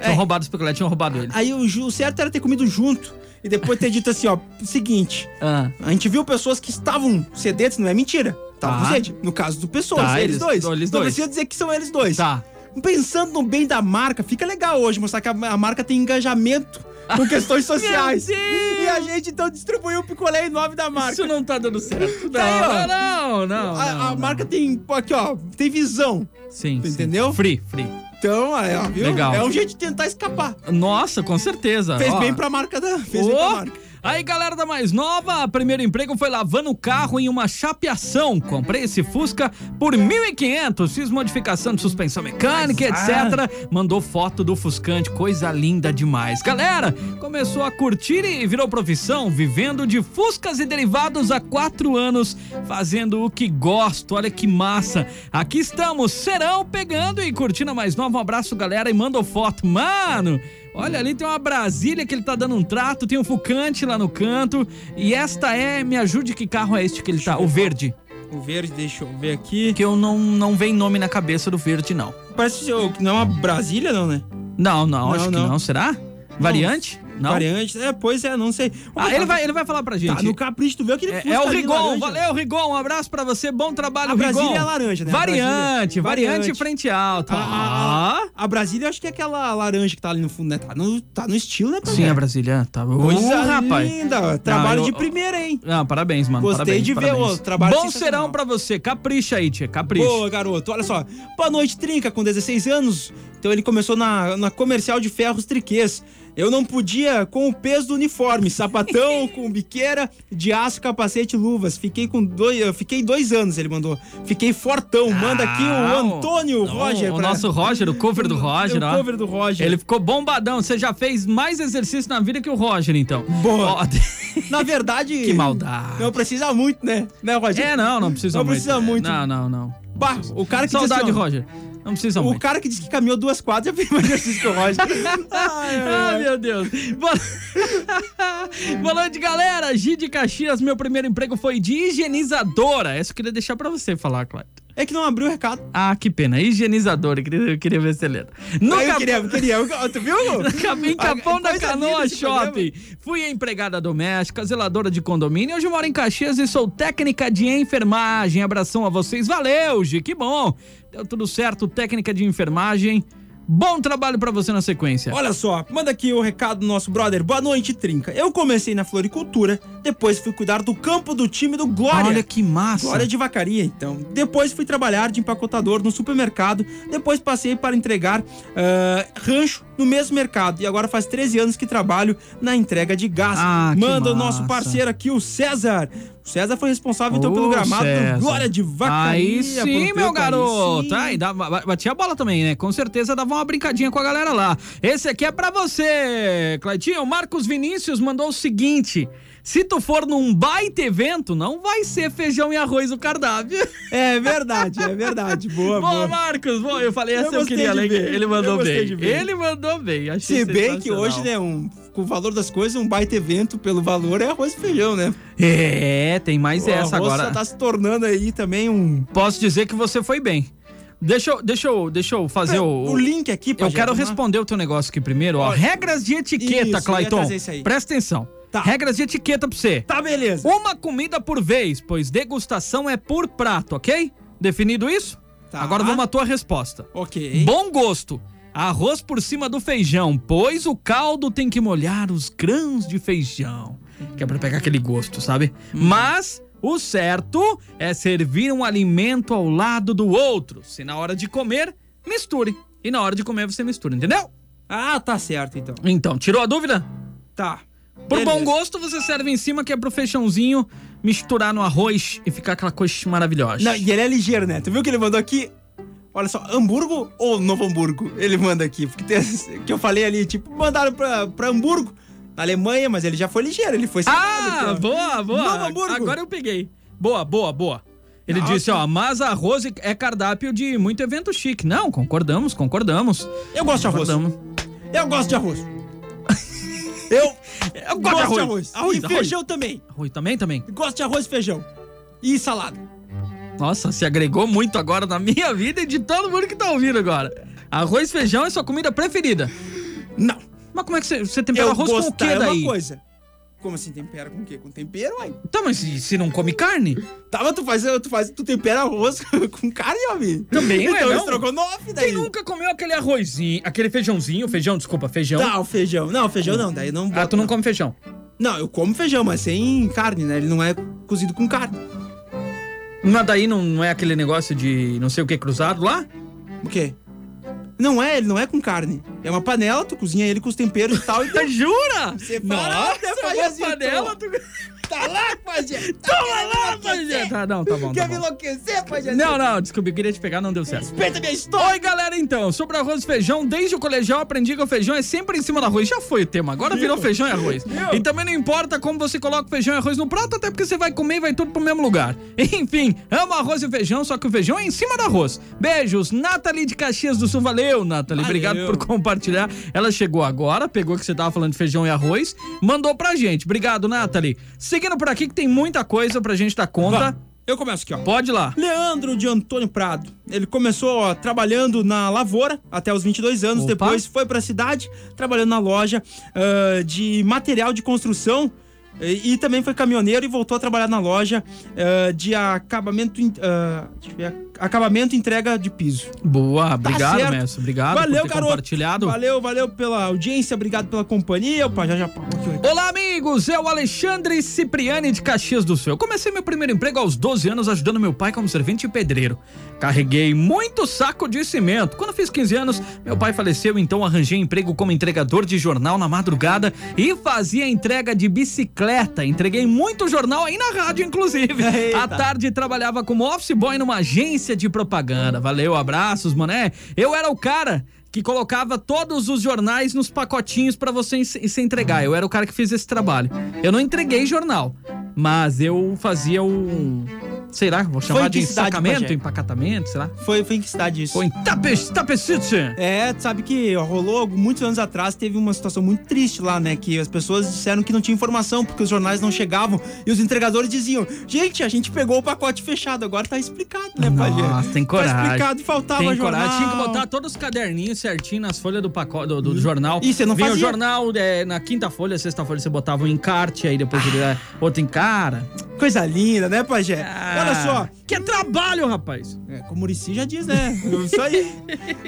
Tinham É. roubado os picolé, tinham roubado ele. Aí o, o certo era ter comido junto. E depois ter dito assim, ó, seguinte. Ah. A gente viu pessoas que estavam sedentas, não é mentira. Estavam Tá. sedentas. No caso do pessoas, Tá, eles, eles- dois. eles não dois. precisa dizer que são eles dois. Tá. Pensando no bem da marca, fica legal hoje mostrar que a, a marca tem engajamento com questões sociais. E a gente então distribuiu o picolé em nome da marca. Isso não tá dando certo. Não, Tá aí, ó. não, não, a, não, a não. marca tem, aqui ó, tem visão. Sim, sim. Entendeu? Free, free. Então, ó, viu? Legal. É um jeito de tentar escapar. Nossa, com certeza. Fez Ó. bem pra marca da. Fez bem pra marca. Aí, galera da mais nova, primeiro emprego foi lavando o carro em uma chapeação. Comprei esse Fusca por 1.500, fiz modificação de suspensão mecânica, etc. Mandou foto do Fuscante, coisa linda demais. Galera, começou a curtir e virou profissão, vivendo de Fuscas e derivados há quatro anos, fazendo o que gosto. Olha que massa. Aqui estamos, serão pegando e curtindo a mais nova. Um abraço, galera, e mandou foto. Mano, olha ali tem uma Brasília que ele tá dando um trato, tem um Fucante lá no canto. E esta é, me ajude, que carro é este que ele tá? O verde. O verde, deixa eu ver aqui. Que eu não, não vem nome na cabeça do verde, não. Parece que não é uma Brasília, não, né? Não, não, Não, acho que não. não. Será? Variante? Não. Variante, é, pois é, não sei. Ah, ele vai, ele vai falar pra gente. Tá no capricho, tu vê aquele É, é o Rigon, valeu Rigon, um abraço pra você, bom trabalho, A Brasília Rigon. é laranja, né? Variante, Brasília- variante, variante. frente alta. A, a, a, Brasília, eu acho que é aquela laranja que tá ali no fundo, né? Tá no, tá no estilo, né, Sim, a Brasília, tá. Coisa Uh, rapaz. linda, trabalho Ah, eu- de primeira, hein? Ah, parabéns, mano. Gostei parabéns, de ver parabéns. o trabalho Bom serão pra você, capricha aí, tia, capricha. Boa, garoto. Olha só. Boa noite, Trinca, com 16 anos. Então ele começou na, na comercial de ferros triquês. Eu não podia com o peso do uniforme, sapatão, com biqueira, de aço, capacete e luvas. Fiquei com dois, eu fiquei dois anos, ele mandou. Fiquei fortão. Manda aqui o Antônio Roger. O pra- nosso Roger, o cover do Roger, O cover do Roger. Ele ficou bombadão. Você já fez mais exercício na vida que o Roger, então. Boa. Ó, Na verdade. Que maldade. Não precisa muito, né? Né, Roger? É, não, não precisa Não muito. precisa muito. Não, não, não. Bah, o cara que Saudade, assim, Roger. Não precisa O muito. cara que disse que caminhou duas quadras já fez mais exercício Roger. Ah, meu Deus. Boa... Boa noite, galera. Gi de Caxias, meu primeiro emprego foi de higienizadora. Essa eu queria deixar pra você falar, Cláudio. É que não abriu o recado. Ah, que pena. Higienizadora. Eu queria, eu queria ver se era. No Ah, eu Cap- queria, eu queria. Eu- Tu viu? Em Capão da Canoa Shopping. Fui empregada doméstica, zeladora de condomínio. Hoje moro em Caxias e sou técnica de enfermagem. Abração a vocês. Valeu, Gi. Que bom. Deu tudo certo. Técnica de enfermagem. Bom trabalho pra você na sequência. Olha só, manda aqui o recado do nosso brother. Boa noite, Trinca. Eu comecei na floricultura, depois fui cuidar do campo do time do Glória. Olha que massa. Glória de vacaria, então. Depois fui trabalhar de empacotador no supermercado. Depois passei para entregar ah, rancho no mesmo mercado. E agora faz 13 anos que trabalho na entrega de gás. Ah, Manda o nosso parceiro aqui, o César. O César foi responsável então pelo Ô, gramado César. do Glória de Vacaria. Aí sim, meu aí garoto. sim. Aí, batia a bola também, né? Com certeza dava uma brincadinha com a galera lá. Esse aqui é pra você, Claitinho. O Marcos Vinícius mandou o seguinte. Se tu for num baita evento, não vai ser feijão e arroz o cardápio. É verdade, é verdade. Boa, Boa, boa. Marcos. Boa, eu falei Eu essa eu, gostei queria ler. Ele Eu mandou bem. ver. Ele mandou bem. Achei Se bem que hoje, né, um, com o valor das coisas, um baita evento pelo valor é arroz e feijão, né? É, tem mais o essa arroz agora. tá se tornando aí também um... Posso dizer que você foi bem. Deixa eu, deixa eu, deixa eu fazer o, O link aqui, Eu Pajé, quero lá? responder o teu negócio aqui primeiro, ó. Olha, Regras de etiqueta, isso, eu Clayton. trazer isso aí. Presta atenção. Tá. Regras de etiqueta pra você. Tá, beleza. Uma comida por vez, pois degustação é por prato, ok? Definido isso? Tá. Agora vamos à tua resposta. Ok. Bom gosto. Arroz por cima do feijão, pois o caldo tem que molhar os grãos de feijão. Que é pra pegar aquele gosto, sabe? Hum. Mas o certo é servir um alimento ao lado do outro. Se na hora de comer, misture. E na hora de comer você mistura, entendeu? Ah, tá certo, então. Então, tirou a dúvida? Tá. Por Beleza. bom gosto, você serve em cima, que é pro feijãozinho misturar no arroz e ficar aquela coisa maravilhosa. Não, e ele é ligeiro, né? Tu viu que ele mandou aqui? Olha só, Hamburgo ou Novo Hamburgo? Ele manda aqui. Porque tem, que eu falei ali, tipo, mandaram pra, pra Hamburgo, na Alemanha, mas ele já foi ligeiro, ele foi Ah, salgado, pô. boa, boa. Novo Hamburgo. Agora eu peguei. Boa, boa, boa. Ele Nossa. disse, ó, mas arroz é cardápio de muito evento chique. Não, concordamos, concordamos. Eu gosto de arroz. Concordamos. Eu gosto de arroz. Eu, Eu gosto de arroz. Arroz, e arroz. feijão também. Arroz também, também. Gosto de arroz e feijão. E salada. Nossa, se agregou muito agora na minha vida e de todo mundo que tá ouvindo agora. Arroz, feijão é sua comida preferida. Não. Mas como é que você, você tempera Eu arroz com o quê é daí? uma coisa. Como assim tempera com o quê? Com tempero, uai. Tá, mas se, se não come carne? Tá, mas tu faz, tu faz, tu tempera arroz com carne, homem. Também, ué, então, não? estrogonofe daí. Quem nunca comeu aquele arrozinho, aquele feijãozinho, feijão, desculpa, feijão. Tá, o feijão. Não, feijão não, daí não Ah, tu não come feijão. Não, eu como feijão, mas sem carne, né? Ele não é cozido com carne. Mas daí não, não é aquele negócio de não sei o que cruzado lá? O quê? Não é, ele não é com carne. É uma panela, tu cozinha ele com os temperos e tal. E Jura? Separa, Nossa, né, uma pajézito? panela, tu... Tá lá, pajé. Toma lá, pajé. Tá, não, tá bom, tá Quer me bom. enlouquecer, pajé? Não, não, desculpa, eu queria te pegar, não deu certo. Respeita minha história. Oi, galera, então, sobre arroz e feijão, desde o colegial aprendi que o feijão é sempre em cima do arroz. Já foi o tema, agora virou feijão e arroz. E também não importa como você coloca o feijão e arroz no prato, até porque você vai comer e vai tudo pro mesmo lugar. Enfim, amo arroz e feijão, só que o feijão é em cima do arroz. Beijos, Nathalie de Caxias do Sul, valeu, Nathalie, Valeu. obrigado por compartilhar. Ela chegou agora, pegou que você tava falando de feijão e arroz, mandou pra gente. Obrigado, Nathalie. Seguindo por aqui que tem muita coisa pra gente dar conta. Vá, Eu começo aqui, ó. Pode ir lá. Leandro de Antônio Prado. Ele começou ó, trabalhando na lavoura até os 22 anos. Opa. Depois foi pra cidade, trabalhando na loja ah, de material de construção. E, e também foi caminhoneiro e voltou a trabalhar na loja ah, de acabamento, ah, deixa eu ver, acabamento e entrega de piso. Boa, obrigado, certo. mestre. Obrigado Valeu, por ter garoto. compartilhado. Valeu, valeu pela audiência, obrigado pela companhia. Opa, já já. Olá, amigos! É o Alexandre Cipriani de Caxias do Sul. Eu comecei meu primeiro emprego aos 12 anos ajudando meu pai como servente e pedreiro. Carreguei muito saco de cimento. Quando fiz 15 anos, meu pai faleceu, então arranjei emprego como entregador de jornal na madrugada e fazia entrega de bicicleta. Entreguei muito jornal aí na rádio, inclusive. Eita. À tarde trabalhava como office boy numa agência de propaganda. Valeu, abraços, mané. Eu era o cara que colocava todos os jornais nos pacotinhos pra você se entregar. Eu era o cara que fez esse trabalho. Eu não entreguei jornal, mas eu fazia o sei lá, vou chamar de cidade, Pajé? empacatamento, sei lá. Foi, foi em que cidade isso? Foi em Tape, Tapecite. É, tu sabe que rolou muitos anos atrás, teve uma situação muito triste lá, né? Que as pessoas disseram que não tinha informação, porque os jornais não chegavam. E os entregadores diziam: gente, a gente pegou o pacote fechado, agora tá explicado, né, Pajé? Nossa, tem coragem. Tá explicado e faltava Tem jornal. coragem. Tinha que botar todos os caderninhos certinho nas folhas do pacote do, do jornal. E você não Vinha o fazia? jornal é, na quinta folha, sexta folha, você botava um encarte, aí depois ele é, outro em cara. Coisa linda, né, Pajé? Olha só. Que é trabalho, rapaz. É, como o Murici já diz, né? Isso aí.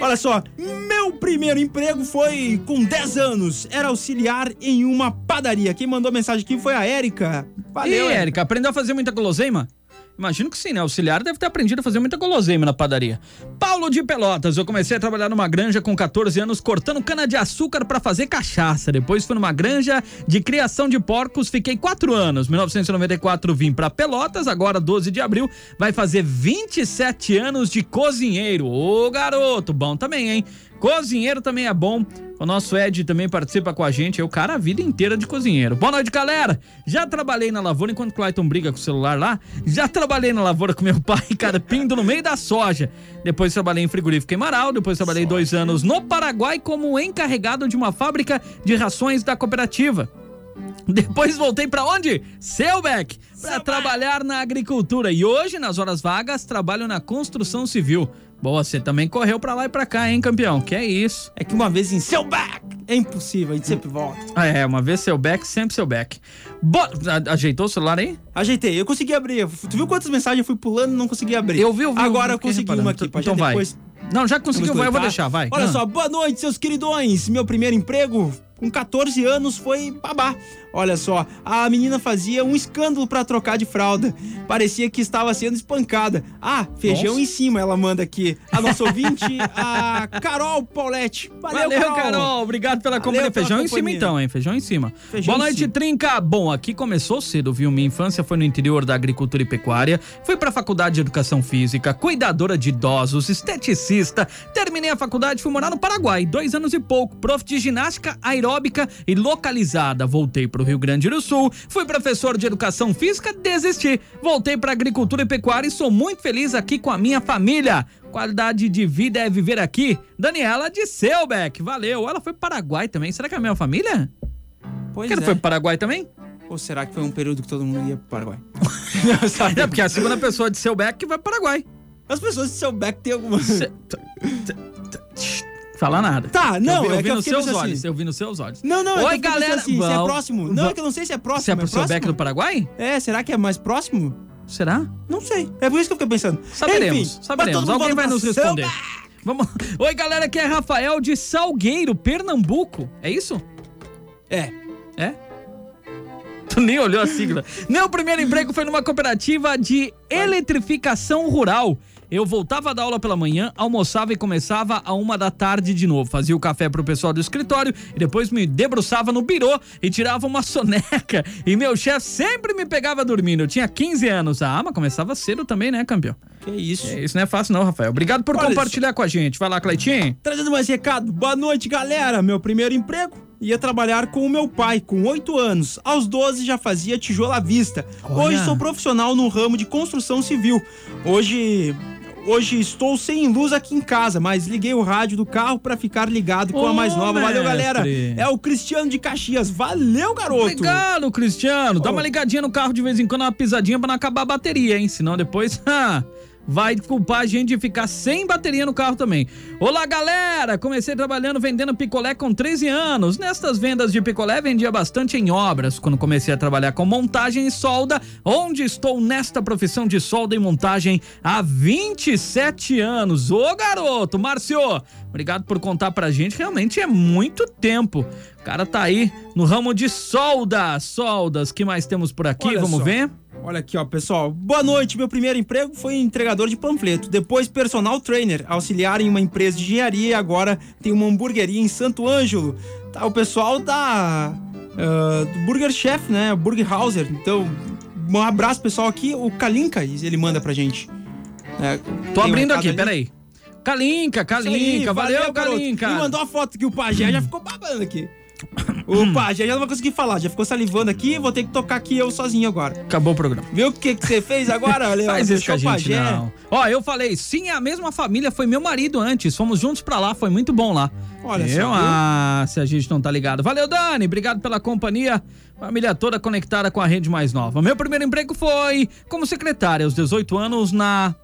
Olha só, meu primeiro emprego foi com 10 anos. Era auxiliar em uma padaria. Quem mandou mensagem aqui foi a Érica. Valeu, Érica, aprendeu a fazer muita guloseima? Imagino que sim, né? Auxiliar deve ter aprendido a fazer muita guloseima na padaria. Paulo de Pelotas, eu comecei a trabalhar numa granja com 14 anos cortando cana-de-açúcar pra fazer cachaça. Depois fui numa granja de criação de porcos, fiquei 4 anos. 1994 vim pra Pelotas, agora 12 de abril, vai fazer 27 anos de cozinheiro. Ô garoto, bom também, hein? Cozinheiro também é bom. O nosso Ed também participa com a gente. É o cara a vida inteira de cozinheiro. Boa noite, galera. Já trabalhei na lavoura enquanto o Clayton briga com o celular lá. Já trabalhei na lavoura com meu pai, carpindo no meio da soja. Depois trabalhei em frigorífico em Marau. Depois trabalhei dois anos no Paraguai como encarregado de uma fábrica de rações da cooperativa. Depois voltei pra onde? Selbeck, pra trabalhar na agricultura. E hoje, nas horas vagas, trabalho na construção civil. Boa, você também correu pra lá e pra cá, hein, campeão? Que é isso. É que uma vez em Selbeck é impossível, a gente sempre volta. Ah, é, uma vez seu back, sempre seu back. Bo ajeitou o celular aí? Ajeitei, eu consegui abrir. Tu viu quantas mensagens eu fui pulando e não consegui abrir? Eu vi, eu vi. Agora eu consegui reparando. uma aqui, Então vai. depois... Não, já conseguiu, vai, eu vou deixar, vai. Olha Ah. só, boa noite, seus queridões. Meu primeiro emprego com 14 anos foi babá. Olha só, a menina fazia um escândalo pra trocar de fralda. Parecia que estava sendo espancada. Ah, feijão Nossa. em cima, ela manda aqui. A nossa ouvinte, a Carol Paulette. Valeu, Valeu, Carol. Obrigado pela Valeu companhia. Feijão em cima, então, hein? Feijão em cima. Feijão Boa noite. Trinca. Bom, aqui começou cedo, viu? Minha infância foi no interior da agricultura e pecuária. Fui pra faculdade de educação física, cuidadora de idosos, esteticista. Terminei a faculdade e fui morar no Paraguai. Dois anos e pouco. Prof de ginástica aeróbica e localizada. Voltei pro Rio Grande do Sul. Fui professor de educação física, desisti. Voltei pra agricultura e pecuária e sou muito feliz aqui com a minha família. Qualidade de vida é viver aqui. Daniela de Selbeck. Valeu. Ela foi pro Paraguai também. Será que é a minha família? Pois Que ela é. foi pro Paraguai também? Ou será que foi um período que todo mundo ia pro Paraguai? É porque é a segunda pessoa de Selbeck vai pro Paraguai. As pessoas de Selbeck têm alguma... Fala nada. Tá, não, eu vi, é eu vi que eu nos seus pensando olhos. assim. Eu vi nos seus olhos. Não, não, é que eu Oi, fiquei pensando galera. assim, se é próximo. Não, vão- é que eu não sei se é próximo. Se é pro próximo? Selbeck do Paraguai? É, será que é mais próximo? Será? Não sei. É por isso que eu fiquei pensando. Saberemos, Enfim, saberemos. Alguém vai nos responder. Selbeck. Vamos. Oi, galera, aqui é Rafael de Salgueiro, Pernambuco. É isso? É. É? Tu nem olhou a sigla. Meu primeiro emprego foi numa cooperativa de eletrificação rural. Eu voltava da aula pela manhã, almoçava e começava a uma da tarde de novo. Fazia o café pro pessoal do escritório e depois me debruçava no birô e tirava uma soneca. E meu chefe sempre me pegava dormindo. Eu tinha 15 anos. Ah, mas começava cedo também, né, campeão? Que isso. É, isso não é fácil não, Rafael. Obrigado por Olha compartilhar com a gente. Vai lá, Cleitinho. Trazendo mais recado. Boa noite, galera. Meu primeiro emprego ia trabalhar com o meu pai, com 8 anos. Aos 12 já fazia tijolo à vista. Olha. Hoje sou profissional no ramo de construção civil. Hoje. Hoje estou sem luz aqui em casa, mas liguei o rádio do carro pra ficar ligado com a mais Ô, nova. Valeu, galera. É o Cristiano de Caxias. Valeu, garoto. Obrigado, Cristiano. Dá Ô. uma ligadinha no carro de vez em quando, uma pisadinha pra não acabar a bateria, hein? Senão depois, vai culpar a gente de ficar sem bateria no carro também. Olá, galera! Comecei trabalhando vendendo picolé com 13 anos. Nestas vendas de picolé, vendia bastante em obras. Quando comecei a trabalhar com montagem e solda, onde estou nesta profissão de solda e montagem há 27 anos. Ô, garoto! Márcio, obrigado por contar pra gente. Realmente é muito tempo. O cara tá aí no ramo de solda. Soldas, que mais temos por aqui? Olha Vamos só. ver? Olha aqui, ó, pessoal. Boa noite. Meu primeiro emprego foi entregador de panfleto, depois personal trainer, auxiliar em uma empresa de engenharia e agora tem uma hamburgueria em Santo Ângelo. Tá, o pessoal da ah, do Burger Chef, né? Burger Hauser. Então, um abraço, pessoal, aqui. O Kalinka, ele manda pra gente. É, Tô um abrindo aqui, ali. peraí. Kalinka, aí, Kalinka, valeu, garoto. Kalinka. Me mandou a foto que o pajé já ficou babando aqui. O pajé já não vai conseguir falar, já ficou salivando aqui, vou ter que tocar aqui eu sozinho agora. Acabou o programa. Viu o que que você fez agora, Leandro? Faz isso com a gente, não. Ó, eu falei, sim, é a mesma família, foi meu marido antes. Fomos juntos pra lá, foi muito bom lá. Olha eu, só? Ah, se a gente não tá ligado. Valeu, Dani, obrigado pela companhia. Família toda conectada com a rede mais nova. Meu primeiro emprego foi como secretária aos 18 anos na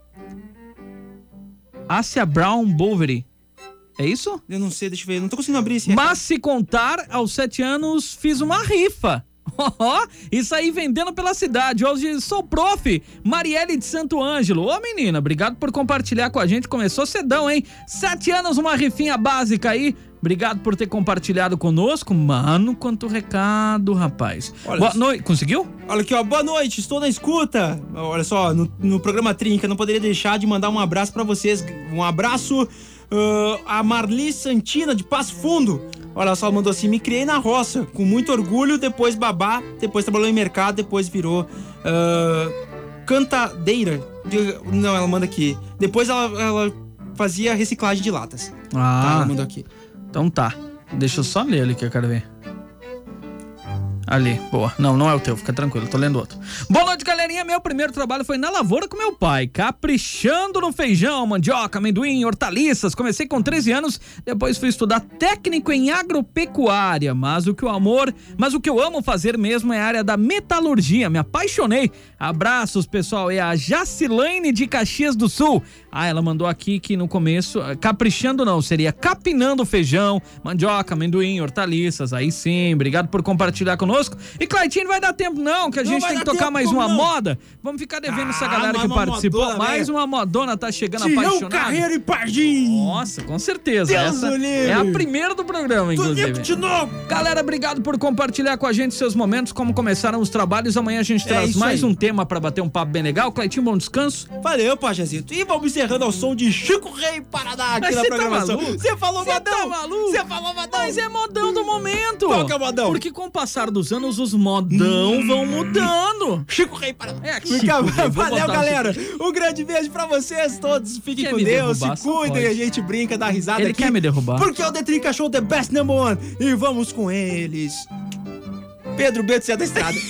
Asia Brown Bovary. É isso? Eu não sei, deixa eu ver. Não tô conseguindo abrir esse. Mas se contar, aos sete anos fiz uma rifa. Ó, e saí vendendo pela cidade. Hoje sou prof. Marielle de Santo Ângelo. Ô menina, obrigado por compartilhar com a gente. Começou cedão, hein? Sete anos, uma rifinha básica aí. Obrigado por ter compartilhado conosco. Mano, quanto recado, rapaz. Olha Boa noite. Conseguiu? Olha aqui, ó. Boa noite, estou na escuta. Olha só, no, no programa Trinca, não poderia deixar de mandar um abraço pra vocês. Um abraço ah, a Marli Santina, de Passo Fundo. Olha só, mandou assim: me criei na roça, com muito orgulho, depois babá, depois trabalhou em mercado, depois virou ah, cantadeira. De- não, ela manda aqui. Depois ela, ela fazia reciclagem de latas. Tá, Ah, ela mandou aqui. então tá. Deixa eu só ler ali que eu quero ver. Ali, boa. Não, não é o teu, fica tranquilo, tô lendo outro. Boa noite, galerinha. Meu primeiro trabalho foi na lavoura com meu pai, caprichando no feijão, mandioca, amendoim, hortaliças. Comecei com 13 anos, depois fui estudar técnico em agropecuária. Mas o que o amor, mas o que eu amo fazer mesmo é a área da metalurgia. Me apaixonei. Abraços, pessoal. É a Jacilane de Caxias do Sul. Ah, ela mandou aqui que no começo, ah, caprichando não, seria capinando feijão, mandioca, amendoim, hortaliças. Aí sim, obrigado por compartilhar conosco. E Claitinho, não vai dar tempo não, que a gente tem que tocar mais uma não? moda. Vamos ficar devendo essa Ah, galera mais que participou. modona, mais velho. uma modona tá chegando Tião apaixonada. Carreiro e Pardim! Nossa, com certeza. Deus Essa é a primeira do programa, inclusive. Tudo de novo! Galera, obrigado por compartilhar com a gente seus momentos, como começaram os trabalhos. Amanhã a gente É traz mais aí. um tema pra bater um papo bem legal. Cleitinho, bom descanso. Valeu, Pajazito. E vamos encerrando ao som de Chico Rei Paraná aqui Mas na você tá programação. Você falou Você modão! tá? Você falou modão! Mas é modão do momento. Qual que é o modão? Hum. Porque com o passar dos anos, os modão vão mudando. Chico Rei Paraná. É, Fica- Chico Rei, Valeu, galera. Chico Um grande beijo pra vocês todos. Fiquem Quer com Deus, derrubar, se cuidem, a gente brinca, dá risada Ele aqui. quer me derrubar. Porque é o The Trinca Show The Best Number One. E vamos com eles. Pedro Beto Cé da Estrada.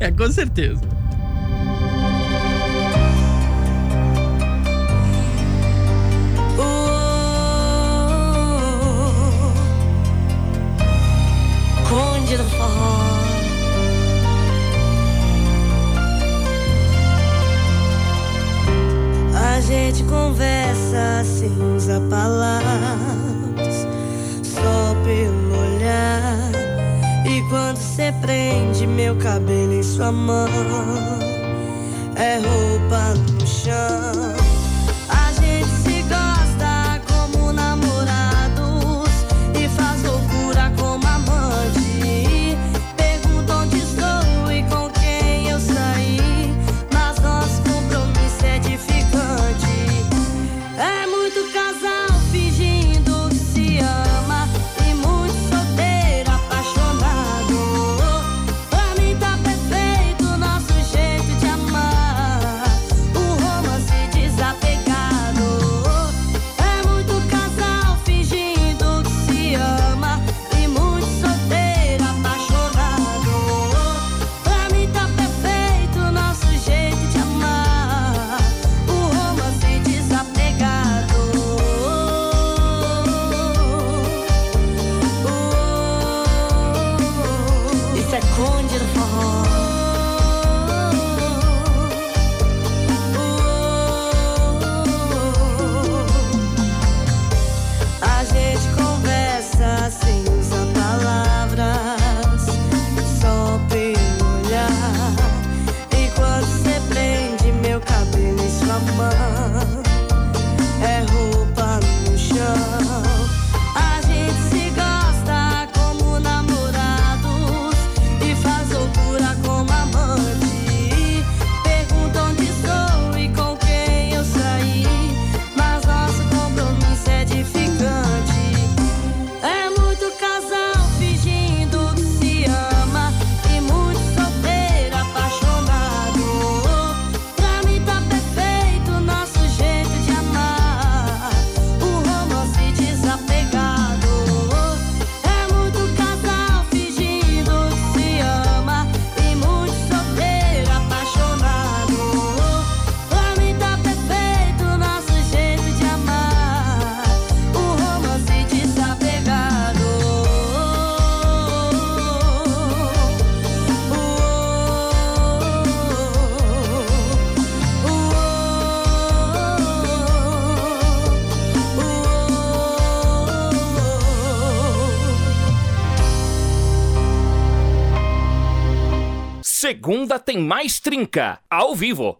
É, com certeza. Mais trinca, ao vivo.